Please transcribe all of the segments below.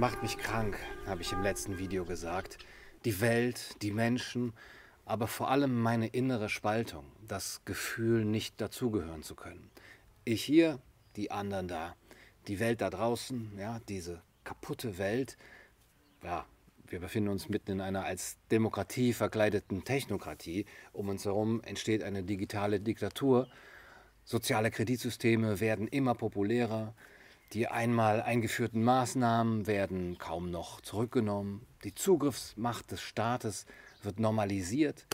macht mich krank, habe ich im letzten Video gesagt. Die Welt, die Menschen, aber vor allem meine innere Spaltung, das Gefühl, nicht dazugehören zu können. Ich hier, die anderen da, die Welt da draußen, ja, diese kaputte Welt, ja, wir befinden uns mitten in einer als Demokratie verkleideten Technokratie. Um uns herum entsteht eine digitale Diktatur. Soziale Kreditsysteme werden immer populärer. Die einmal eingeführten Maßnahmen werden kaum noch zurückgenommen. Die Zugriffsmacht des Staates wird normalisiert.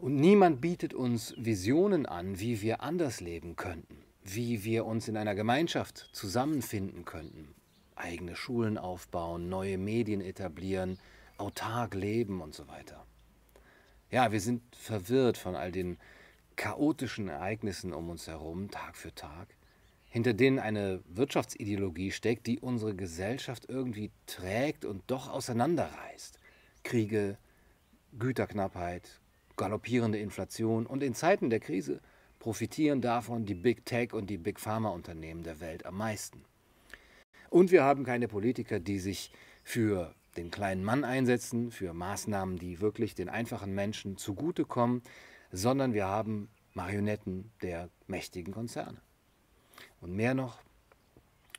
Und niemand bietet uns Visionen an, wie wir anders leben könnten, wie wir uns in einer Gemeinschaft zusammenfinden könnten, eigene Schulen aufbauen, neue Medien etablieren, autark leben und so weiter. Ja, wir sind verwirrt von all den chaotischen Ereignissen um uns herum, Tag für Tag hinter denen eine Wirtschaftsideologie steckt, die unsere Gesellschaft irgendwie trägt und doch auseinanderreißt. Kriege, Güterknappheit, galoppierende Inflation und in Zeiten der Krise profitieren davon die Big Tech und die Big Pharma Unternehmen der Welt am meisten. Und wir haben keine Politiker, die sich für den kleinen Mann einsetzen, für Maßnahmen, die wirklich den einfachen Menschen zugutekommen, sondern wir haben Marionetten der mächtigen Konzerne. Und mehr noch,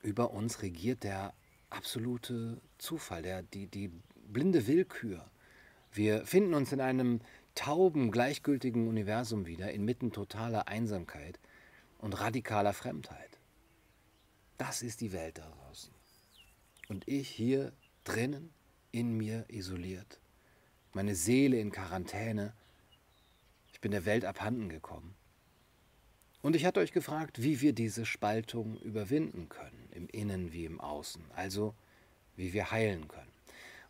über uns regiert der absolute Zufall, der, die, die blinde Willkür. Wir finden uns in einem tauben, gleichgültigen Universum wieder, inmitten totaler Einsamkeit und radikaler Fremdheit. Das ist die Welt da draußen. Und ich hier drinnen, in mir isoliert, meine Seele in Quarantäne, ich bin der Welt abhanden gekommen. Und ich hatte euch gefragt, wie wir diese Spaltung überwinden können, im Innen wie im Außen, also wie wir heilen können.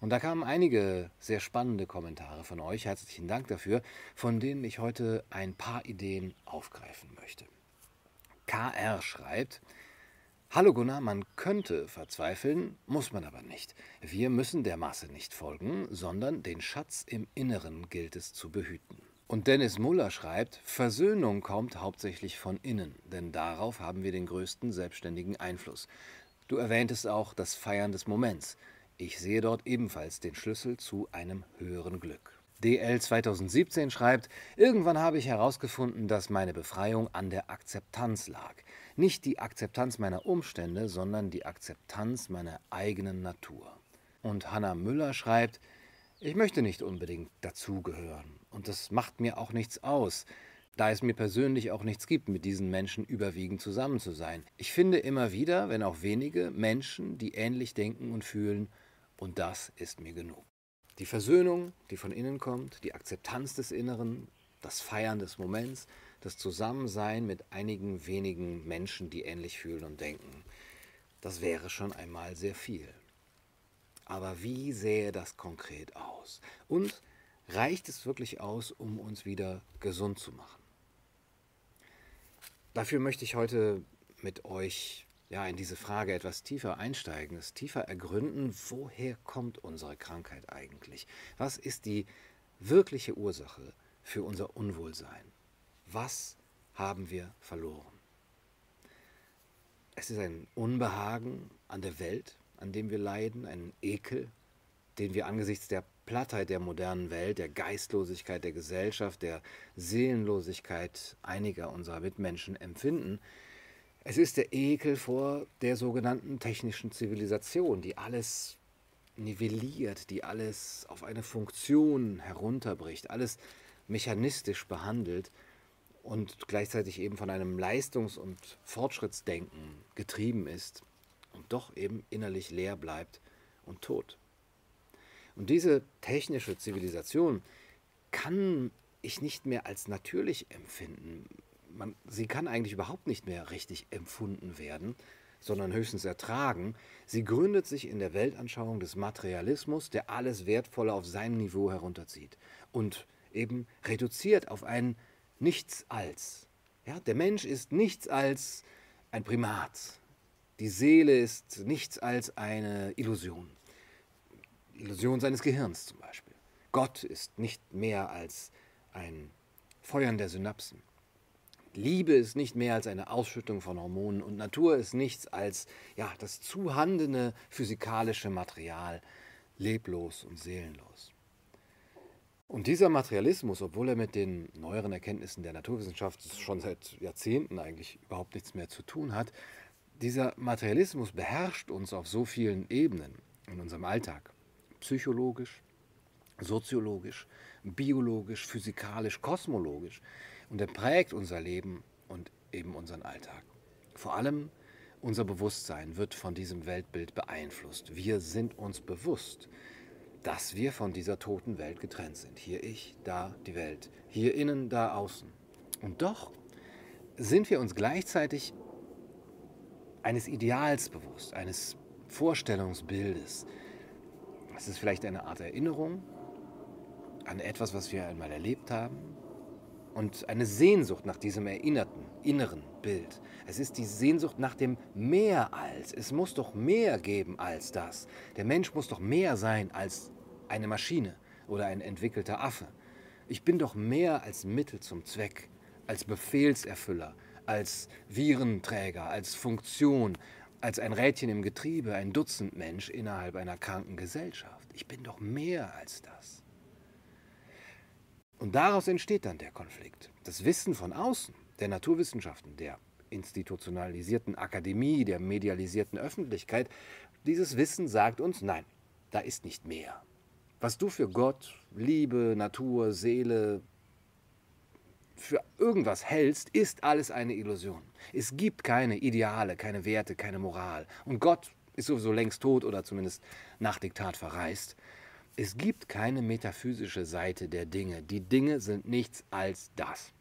Und da kamen einige sehr spannende Kommentare von euch, herzlichen Dank dafür, von denen ich heute ein paar Ideen aufgreifen möchte. KR schreibt, Hallo Gunnar, man könnte verzweifeln, muss man aber nicht. Wir müssen der Masse nicht folgen, sondern den Schatz im Inneren gilt es zu behüten. Und Dennis Muller schreibt, Versöhnung kommt hauptsächlich von innen, denn darauf haben wir den größten selbstständigen Einfluss. Du erwähntest auch das Feiern des Moments. Ich sehe dort ebenfalls den Schlüssel zu einem höheren Glück. DL 2017 schreibt, irgendwann habe ich herausgefunden, dass meine Befreiung an der Akzeptanz lag. Nicht die Akzeptanz meiner Umstände, sondern die Akzeptanz meiner eigenen Natur. Und Hannah Müller schreibt, ich möchte nicht unbedingt dazugehören und das macht mir auch nichts aus, da es mir persönlich auch nichts gibt, mit diesen Menschen überwiegend zusammen zu sein. Ich finde immer wieder, wenn auch wenige, Menschen, die ähnlich denken und fühlen, und das ist mir genug. Die Versöhnung, die von innen kommt, die Akzeptanz des Inneren, das Feiern des Moments, das Zusammensein mit einigen wenigen Menschen, die ähnlich fühlen und denken, das wäre schon einmal sehr viel. Aber wie sähe das konkret aus? Und reicht es wirklich aus, um uns wieder gesund zu machen? Dafür möchte ich heute mit euch ja, in diese Frage etwas tiefer einsteigen, es tiefer ergründen, woher kommt unsere Krankheit eigentlich? Was ist die wirkliche Ursache für unser Unwohlsein? Was haben wir verloren? Es ist ein Unbehagen an der Welt, an dem wir leiden, ein Ekel, den wir angesichts der Plattheit der modernen Welt, der Geistlosigkeit der Gesellschaft, der Seelenlosigkeit einiger unserer Mitmenschen empfinden. Es ist der Ekel vor der sogenannten technischen Zivilisation, die alles nivelliert, die alles auf eine Funktion herunterbricht, alles mechanistisch behandelt und gleichzeitig eben von einem Leistungs- und Fortschrittsdenken getrieben ist und doch eben innerlich leer bleibt und tot. Und diese technische Zivilisation kann ich nicht mehr als natürlich empfinden. Man, sie kann eigentlich überhaupt nicht mehr richtig empfunden werden, sondern höchstens ertragen. Sie gründet sich in der Weltanschauung des Materialismus, der alles Wertvolle auf sein Niveau herunterzieht und eben reduziert auf ein Nichts als. Ja, der Mensch ist nichts als ein Primat. Die Seele ist nichts als eine Illusion. Illusion seines Gehirns zum Beispiel. Gott ist nicht mehr als ein Feuern der Synapsen. Liebe ist nicht mehr als eine Ausschüttung von Hormonen und Natur ist nichts als ja, das zuhandene physikalische Material, leblos und seelenlos. Und dieser Materialismus, obwohl er mit den neueren Erkenntnissen der Naturwissenschaft schon seit Jahrzehnten eigentlich überhaupt nichts mehr zu tun hat, dieser Materialismus beherrscht uns auf so vielen Ebenen in unserem Alltag. Psychologisch, soziologisch, biologisch, physikalisch, kosmologisch. Und er prägt unser Leben und eben unseren Alltag. Vor allem unser Bewusstsein wird von diesem Weltbild beeinflusst. Wir sind uns bewusst, dass wir von dieser toten Welt getrennt sind. Hier ich, da die Welt. Hier innen, da außen. Und doch sind wir uns gleichzeitig eines Ideals bewusst, eines Vorstellungsbildes. Es ist vielleicht eine Art Erinnerung an etwas, was wir einmal erlebt haben und eine Sehnsucht nach diesem erinnerten, inneren Bild. Es ist die Sehnsucht nach dem Mehr als. Es muss doch mehr geben als das. Der Mensch muss doch mehr sein als eine Maschine oder ein entwickelter Affe. Ich bin doch mehr als Mittel zum Zweck, als Befehlserfüller, als Virenträger, als Funktion, als ein Rädchen im Getriebe, ein Dutzendmensch innerhalb einer kranken Gesellschaft. Ich bin doch mehr als das. Und daraus entsteht dann der Konflikt. Das Wissen von außen, der Naturwissenschaften, der institutionalisierten Akademie, der medialisierten Öffentlichkeit, dieses Wissen sagt uns, nein, da ist nicht mehr. Was du für Gott, Liebe, Natur, Seele, für irgendwas hältst, ist alles eine Illusion. Es gibt keine Ideale, keine Werte, keine Moral. Und Gott ist sowieso längst tot oder zumindest nach Diktat verreist. Es gibt keine metaphysische Seite der Dinge. Die Dinge sind nichts als das.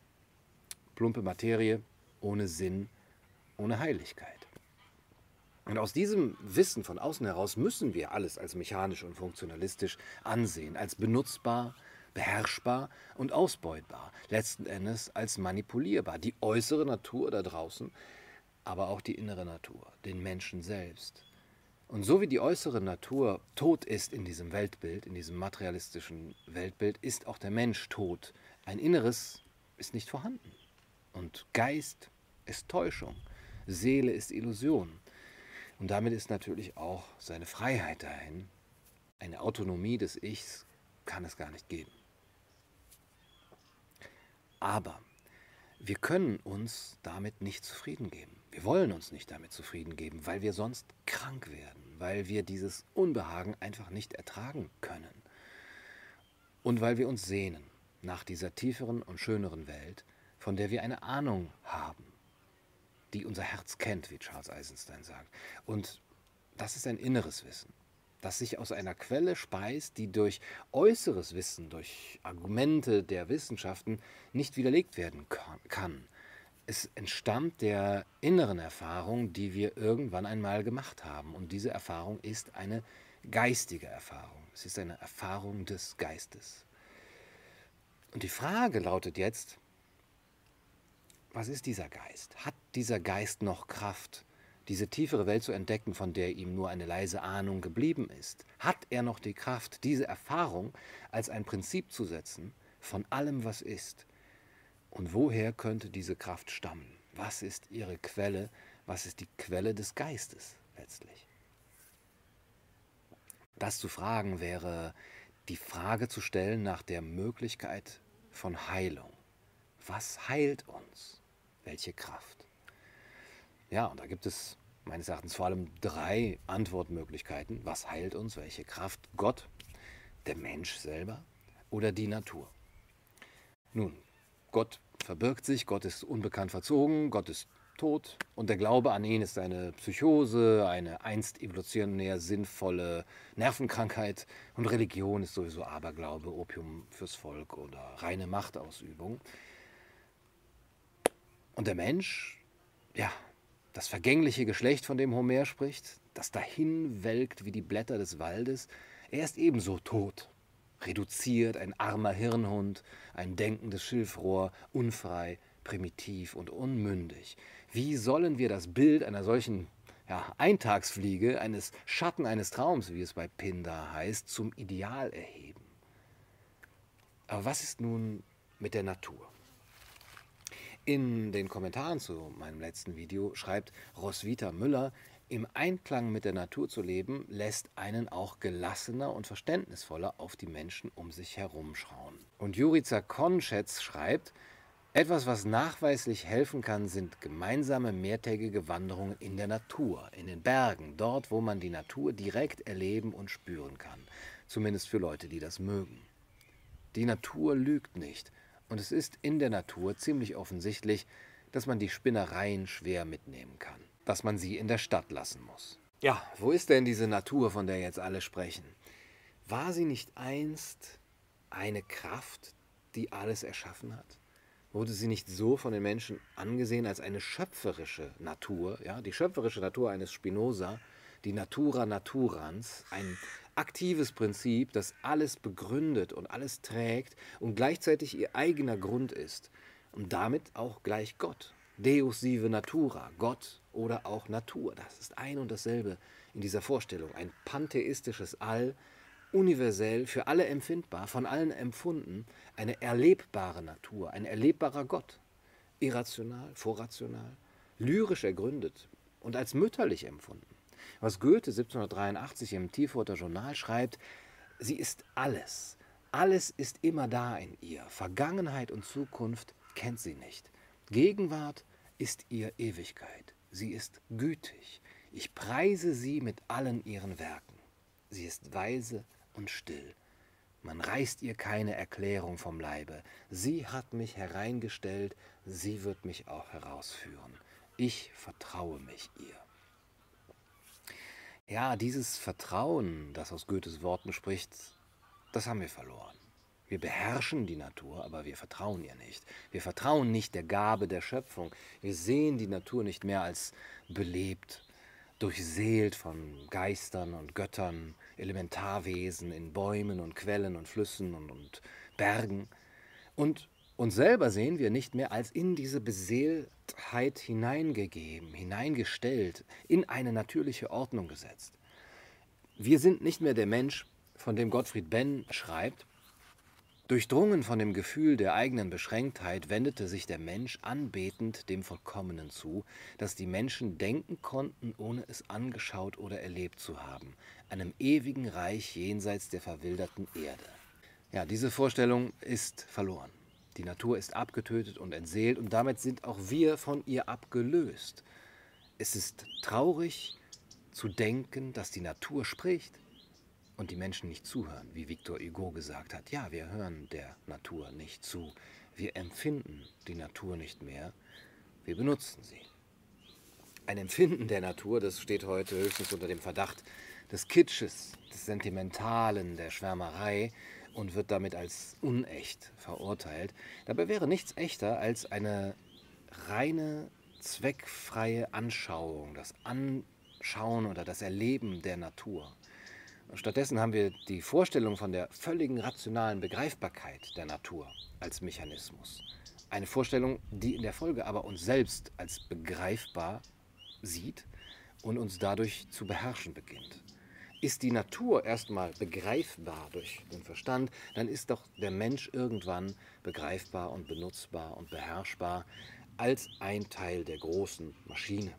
Plumpe Materie ohne Sinn, ohne Heiligkeit. Und aus diesem Wissen von außen heraus müssen wir alles als mechanisch und funktionalistisch ansehen, als benutzbar, beherrschbar und ausbeutbar, letzten Endes als manipulierbar. Die äußere Natur da draußen, aber auch die innere Natur, den Menschen selbst. Und so wie die äußere Natur tot ist in diesem Weltbild, in diesem materialistischen Weltbild, ist auch der Mensch tot. Ein Inneres ist nicht vorhanden. Und Geist ist Täuschung, Seele ist Illusion. Und damit ist natürlich auch seine Freiheit dahin. Eine Autonomie des Ichs kann es gar nicht geben. Aber wir können uns damit nicht zufrieden geben. Wir wollen uns nicht damit zufrieden geben, weil wir sonst krank werden, weil wir dieses Unbehagen einfach nicht ertragen können. Und weil wir uns sehnen nach dieser tieferen und schöneren Welt, von der wir eine Ahnung haben, die unser Herz kennt, wie Charles Eisenstein sagt. Und das ist ein inneres Wissen das sich aus einer Quelle speist, die durch äußeres Wissen, durch Argumente der Wissenschaften nicht widerlegt werden kann. Es entstammt der inneren Erfahrung, die wir irgendwann einmal gemacht haben. Und diese Erfahrung ist eine geistige Erfahrung. Es ist eine Erfahrung des Geistes. Und die Frage lautet jetzt, was ist dieser Geist? Hat dieser Geist noch Kraft? Diese tiefere Welt zu entdecken, von der ihm nur eine leise Ahnung geblieben ist? Hat er noch die Kraft, diese Erfahrung als ein Prinzip zu setzen von allem, was ist? Und woher könnte diese Kraft stammen? Was ist ihre Quelle? Was ist die Quelle des Geistes letztlich? Das zu fragen wäre die Frage zu stellen nach der Möglichkeit von Heilung. Was heilt uns? Welche Kraft? Ja, und da gibt es meines Erachtens vor allem drei Antwortmöglichkeiten. Was heilt uns? Welche Kraft? Gott, der Mensch selber oder die Natur? Nun, Gott verbirgt sich, Gott ist unbekannt verzogen, Gott ist tot und der Glaube an ihn ist eine Psychose, eine einst evolutionär sinnvolle Nervenkrankheit und Religion ist sowieso Aberglaube, Opium fürs Volk oder reine Machtausübung. Und der Mensch, ja, das vergängliche Geschlecht, von dem Homer spricht, das dahin welkt wie die Blätter des Waldes, er ist ebenso tot, reduziert, ein armer Hirnhund, ein denkendes Schilfrohr, unfrei, primitiv und unmündig. Wie sollen wir das Bild einer solchen ja, Eintagsfliege, eines Schatten eines Traums, wie es bei Pindar heißt, zum Ideal erheben? Aber was ist nun mit der Natur? In den Kommentaren zu meinem letzten Video schreibt Roswitha Müller, im Einklang mit der Natur zu leben, lässt einen auch gelassener und verständnisvoller auf die Menschen um sich herum schauen. Und Jurica Konschetz schreibt, etwas, was nachweislich helfen kann, sind gemeinsame mehrtägige Wanderungen in der Natur, in den Bergen, dort, wo man die Natur direkt erleben und spüren kann. Zumindest für Leute, die das mögen. Die Natur lügt nicht. Und es ist in der Natur ziemlich offensichtlich, dass man die Spinnereien schwer mitnehmen kann dass man sie in der Stadt lassen muss. Ja, wo ist denn diese Natur, von der jetzt alle sprechen? War sie nicht einst eine Kraft, die alles erschaffen hat? Wurde sie nicht so von den Menschen angesehen als eine schöpferische Natur, ja, die schöpferische Natur eines Spinoza, die Natura naturans, ein aktives Prinzip, das alles begründet und alles trägt und gleichzeitig ihr eigener Grund ist und damit auch gleich Gott. Deus sive natura, Gott oder auch Natur. Das ist ein und dasselbe in dieser Vorstellung. Ein pantheistisches All, universell, für alle empfindbar, von allen empfunden, eine erlebbare Natur, ein erlebbarer Gott. Irrational, vorrational, lyrisch ergründet und als mütterlich empfunden. Was Goethe 1783 im Tiefurter Journal schreibt, sie ist alles. Alles ist immer da in ihr. Vergangenheit und Zukunft kennt sie nicht. Gegenwart ist ihr Ewigkeit. Sie ist gütig. Ich preise sie mit allen ihren Werken. Sie ist weise und still. Man reißt ihr keine Erklärung vom Leibe. Sie hat mich hereingestellt, sie wird mich auch herausführen. Ich vertraue mich ihr. Ja, dieses Vertrauen, das aus Goethes Worten spricht, das haben wir verloren. Wir beherrschen die Natur, aber wir vertrauen ihr nicht. Wir vertrauen nicht der Gabe der Schöpfung. Wir sehen die Natur nicht mehr als belebt, durchseelt von Geistern und Göttern, Elementarwesen in Bäumen und Quellen und Flüssen und, und Bergen. Und uns selber sehen wir nicht mehr als in diese Beseeltheit hineingegeben, hineingestellt, in eine natürliche Ordnung gesetzt. Wir sind nicht mehr der Mensch, von dem Gottfried Benn schreibt, Durchdrungen von dem Gefühl der eigenen Beschränktheit wendete sich der Mensch anbetend dem Vollkommenen zu, das die Menschen denken konnten, ohne es angeschaut oder erlebt zu haben, einem ewigen Reich jenseits der verwilderten Erde. Ja, diese Vorstellung ist verloren. Die Natur ist abgetötet und entseelt und damit sind auch wir von ihr abgelöst. Es ist traurig zu denken, dass die Natur spricht, und die Menschen nicht zuhören, wie Victor Hugo gesagt hat. Ja, wir hören der Natur nicht zu. Wir empfinden die Natur nicht mehr. Wir benutzen sie. Ein Empfinden der Natur, das steht heute höchstens unter dem Verdacht des Kitsches, des Sentimentalen, der Schwärmerei und wird damit als unecht verurteilt. Dabei wäre nichts echter als eine reine, zweckfreie Anschauung, das Anschauen oder das Erleben der Natur. Stattdessen haben wir die Vorstellung von der völligen rationalen Begreifbarkeit der Natur als Mechanismus. Eine Vorstellung, die in der Folge aber uns selbst als begreifbar sieht und uns dadurch zu beherrschen beginnt. Ist die Natur erstmal begreifbar durch den Verstand, dann ist doch der Mensch irgendwann begreifbar und benutzbar und beherrschbar als ein Teil der großen Maschine.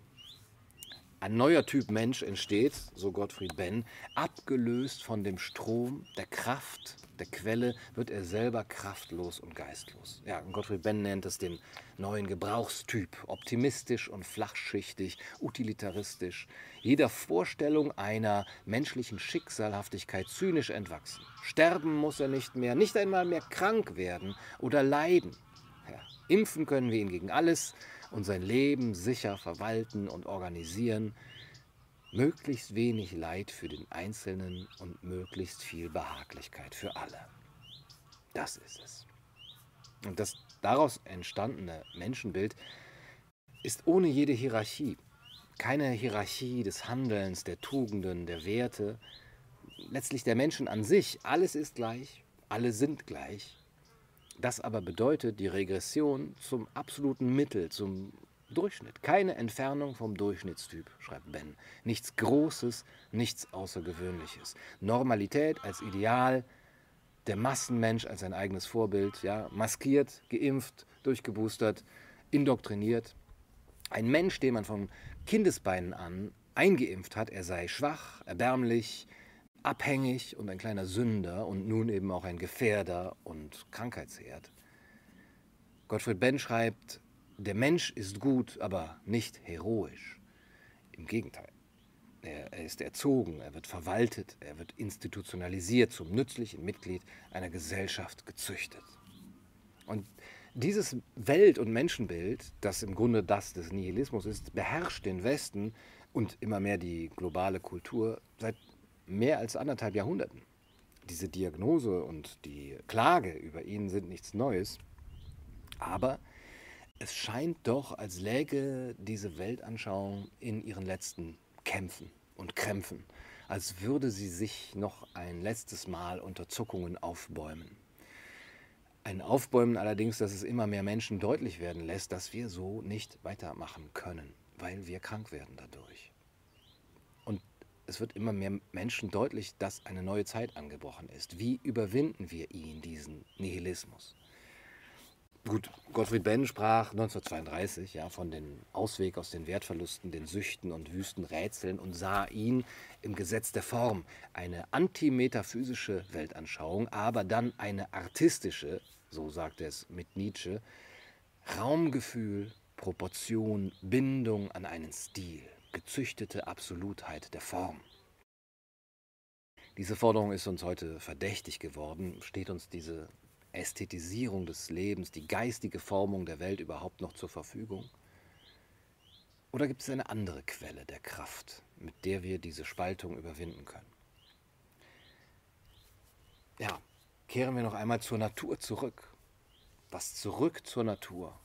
Ein neuer Typ Mensch entsteht, so Gottfried Benn, abgelöst von dem Strom der Kraft, der Quelle, wird er selber kraftlos und geistlos. Ja, Gottfried Benn nennt es den neuen Gebrauchstyp, optimistisch und flachschichtig, utilitaristisch, jeder Vorstellung einer menschlichen Schicksalhaftigkeit zynisch entwachsen. Sterben muss er nicht mehr, nicht einmal mehr krank werden oder leiden. Ja, impfen können wir ihn gegen alles, und sein Leben sicher verwalten und organisieren, möglichst wenig Leid für den Einzelnen und möglichst viel Behaglichkeit für alle. Das ist es. Und das daraus entstandene Menschenbild ist ohne jede Hierarchie. Keine Hierarchie des Handelns, der Tugenden, der Werte, letztlich der Menschen an sich. Alles ist gleich, alle sind gleich. Das aber bedeutet die Regression zum absoluten Mittel, zum Durchschnitt. Keine Entfernung vom Durchschnittstyp, schreibt Ben. Nichts Großes, nichts Außergewöhnliches. Normalität als Ideal, der Massenmensch als ein eigenes Vorbild, ja, maskiert, geimpft, durchgeboostert, indoktriniert. Ein Mensch, den man von Kindesbeinen an eingeimpft hat, er sei schwach, erbärmlich, abhängig und ein kleiner Sünder und nun eben auch ein Gefährder und Krankheitsherd. Gottfried Benn schreibt, der Mensch ist gut, aber nicht heroisch. Im Gegenteil. Er, ist erzogen, er wird verwaltet, er wird institutionalisiert zum nützlichen Mitglied einer Gesellschaft gezüchtet. Und dieses Welt- und Menschenbild, das im Grunde das des Nihilismus ist, beherrscht den Westen und immer mehr die globale Kultur seit mehr als anderthalb Jahrhunderten. Diese Diagnose und die Klage über ihn sind nichts Neues, aber es scheint doch, als läge diese Weltanschauung in ihren letzten Kämpfen und Krämpfen, als würde sie sich noch ein letztes Mal unter Zuckungen aufbäumen. Ein Aufbäumen allerdings, dass es immer mehr Menschen deutlich werden lässt, dass wir so nicht weitermachen können, weil wir krank werden dadurch. Es wird immer mehr Menschen deutlich, dass eine neue Zeit angebrochen ist. Wie überwinden wir ihn, diesen Nihilismus? Gut, Gottfried Benn sprach 1932 ja, von dem Ausweg aus den Wertverlusten, den Süchten und wüsten Rätseln und sah ihn im Gesetz der Form, eine antimetaphysische Weltanschauung, aber dann eine artistische, so sagt er es mit Nietzsche, Raumgefühl, Proportion, Bindung an einen Stil, gezüchtete Absolutheit der Form. Diese Forderung ist uns heute verdächtig geworden. Steht uns diese Ästhetisierung des Lebens, die geistige Formung der Welt überhaupt noch zur Verfügung? Oder gibt es eine andere Quelle der Kraft, mit der wir diese Spaltung überwinden können? Ja, kehren wir noch einmal zur Natur zurück. Das Zurück zur Natur.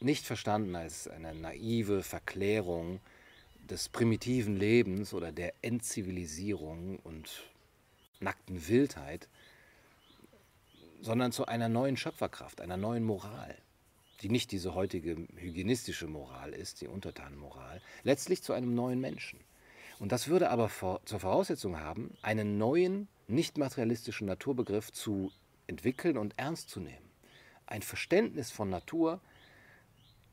Nicht verstanden als eine naive Verklärung des primitiven Lebens oder der Entzivilisierung und nackten Wildheit, sondern zu einer neuen Schöpferkraft, einer neuen Moral, die nicht diese heutige hygienistische Moral ist, die Untertanenmoral, letztlich zu einem neuen Menschen. Und das würde aber vor, zur Voraussetzung haben, einen neuen, nicht materialistischen Naturbegriff zu entwickeln und ernst zu nehmen. Ein Verständnis von Natur,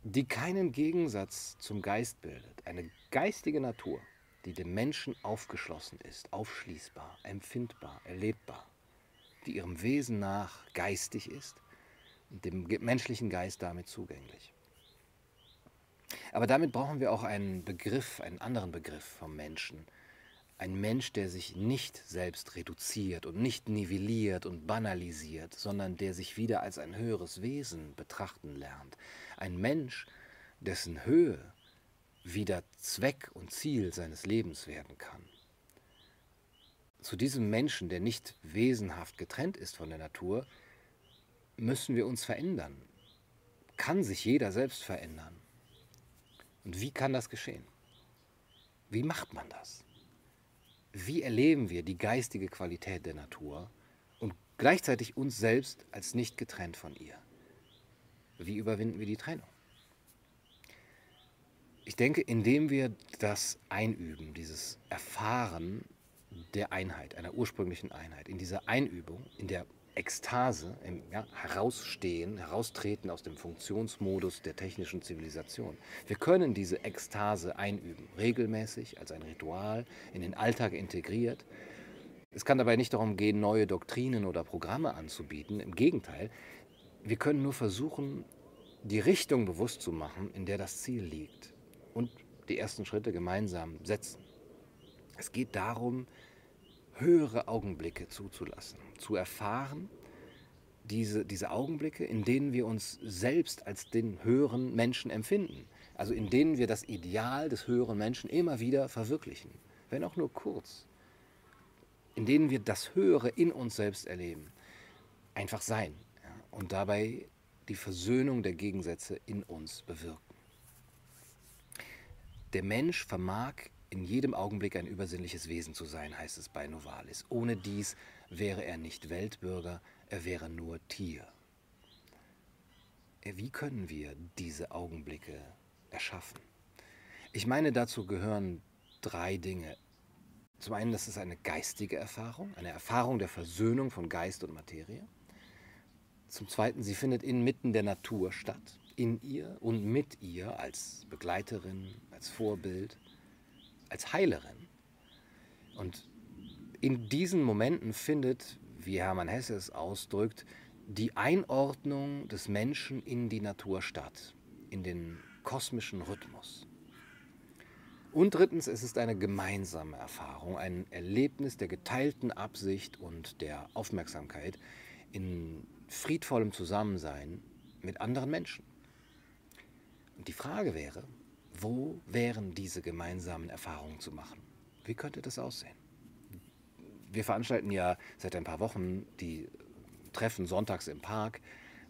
die keinen Gegensatz zum Geist bildet. Eine geistige Natur, die dem Menschen aufgeschlossen ist, aufschließbar, empfindbar, erlebbar die ihrem Wesen nach geistig ist und dem menschlichen Geist damit zugänglich. Aber damit brauchen wir auch einen Begriff, einen anderen Begriff vom Menschen. Ein Mensch, der sich nicht selbst reduziert und nicht nivelliert und banalisiert, sondern der sich wieder als ein höheres Wesen betrachten lernt. Ein Mensch, dessen Höhe wieder Zweck und Ziel seines Lebens werden kann zu diesem Menschen, der nicht wesenhaft getrennt ist von der Natur, müssen wir uns verändern. Kann sich jeder selbst verändern? Und wie kann das geschehen? Wie macht man das? Wie erleben wir die geistige Qualität der Natur und gleichzeitig uns selbst als nicht getrennt von ihr? Wie überwinden wir die Trennung? Ich denke, indem wir das einüben, dieses Erfahren der Einheit, einer ursprünglichen Einheit, in dieser Einübung, in der Ekstase, im ja, Herausstehen, Heraustreten aus dem Funktionsmodus der technischen Zivilisation. Wir können diese Ekstase einüben, regelmäßig, als ein Ritual, in den Alltag integriert. Es kann dabei nicht darum gehen, neue Doktrinen oder Programme anzubieten. Im Gegenteil, wir können nur versuchen, die Richtung bewusst zu machen, in der das Ziel liegt und die ersten Schritte gemeinsam setzen. Es geht darum, höhere Augenblicke zuzulassen, zu erfahren, diese, diese Augenblicke, in denen wir uns selbst als den höheren Menschen empfinden, also in denen wir das Ideal des höheren Menschen immer wieder verwirklichen, wenn auch nur kurz, in denen wir das Höhere in uns selbst erleben, einfach sein ja, und dabei die Versöhnung der Gegensätze in uns bewirken. Der Mensch vermag in jedem Augenblick ein übersinnliches Wesen zu sein, heißt es bei Novalis. Ohne dies wäre er nicht Weltbürger, er wäre nur Tier. Äh, wie können wir diese Augenblicke erschaffen? Ich meine, dazu gehören drei Dinge. Zum einen, das ist eine geistige Erfahrung, eine Erfahrung der Versöhnung von Geist und Materie. Zum zweiten, sie findet inmitten der Natur statt, in ihr und mit ihr als Begleiterin, als Vorbild, als Heilerin. Und in diesen Momenten findet, wie Hermann Hesse es ausdrückt, die Einordnung des Menschen in die Natur statt, in den kosmischen Rhythmus. Und drittens, es ist eine gemeinsame Erfahrung, ein Erlebnis der geteilten Absicht und der Aufmerksamkeit in friedvollem Zusammensein mit anderen Menschen. Und die Frage wäre, wo wären diese gemeinsamen Erfahrungen zu machen? Wie könnte das aussehen? Wir veranstalten ja seit ein paar Wochen die Treffen sonntags im Park,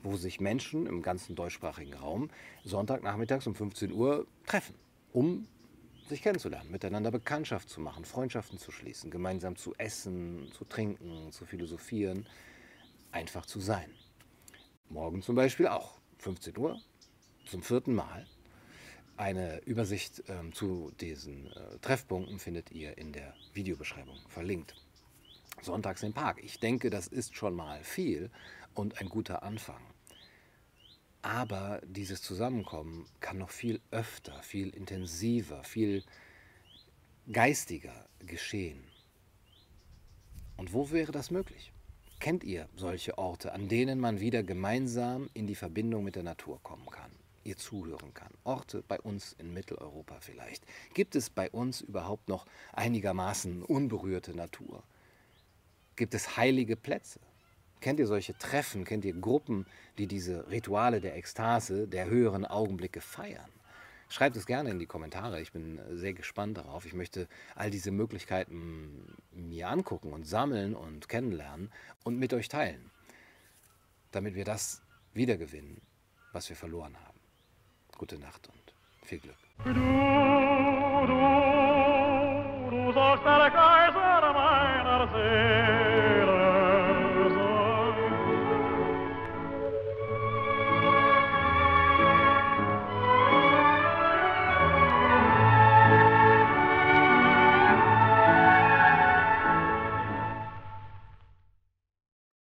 wo sich Menschen im ganzen deutschsprachigen Raum Sonntagnachmittags um 15 Uhr treffen, um sich kennenzulernen, miteinander Bekanntschaft zu machen, Freundschaften zu schließen, gemeinsam zu essen, zu trinken, zu philosophieren, einfach zu sein. Morgen zum Beispiel auch, 15 Uhr, zum vierten Mal. Eine Übersicht ähm, zu diesen äh, Treffpunkten findet ihr in der Videobeschreibung verlinkt. Sonntags im Park. Ich denke, das ist schon mal viel und ein guter Anfang. Aber dieses Zusammenkommen kann noch viel öfter, viel intensiver, viel geistiger geschehen. Und wo wäre das möglich? Kennt ihr solche Orte, an denen man wieder gemeinsam in die Verbindung mit der Natur kommen kann, ihr zuhören kann? Orte bei uns in Mitteleuropa vielleicht. Gibt es bei uns überhaupt noch einigermaßen unberührte Natur? Gibt es heilige Plätze? Kennt ihr solche Treffen? Kennt ihr Gruppen, die diese Rituale der Ekstase, der höheren Augenblicke feiern? Schreibt es gerne in die Kommentare. Ich bin sehr gespannt darauf. Ich möchte all diese Möglichkeiten mir angucken und sammeln und kennenlernen und mit euch teilen, damit wir das wiedergewinnen, was wir verloren haben. Gute Nacht und viel Glück. Du, du, du sollst der Kaiser meiner Seele.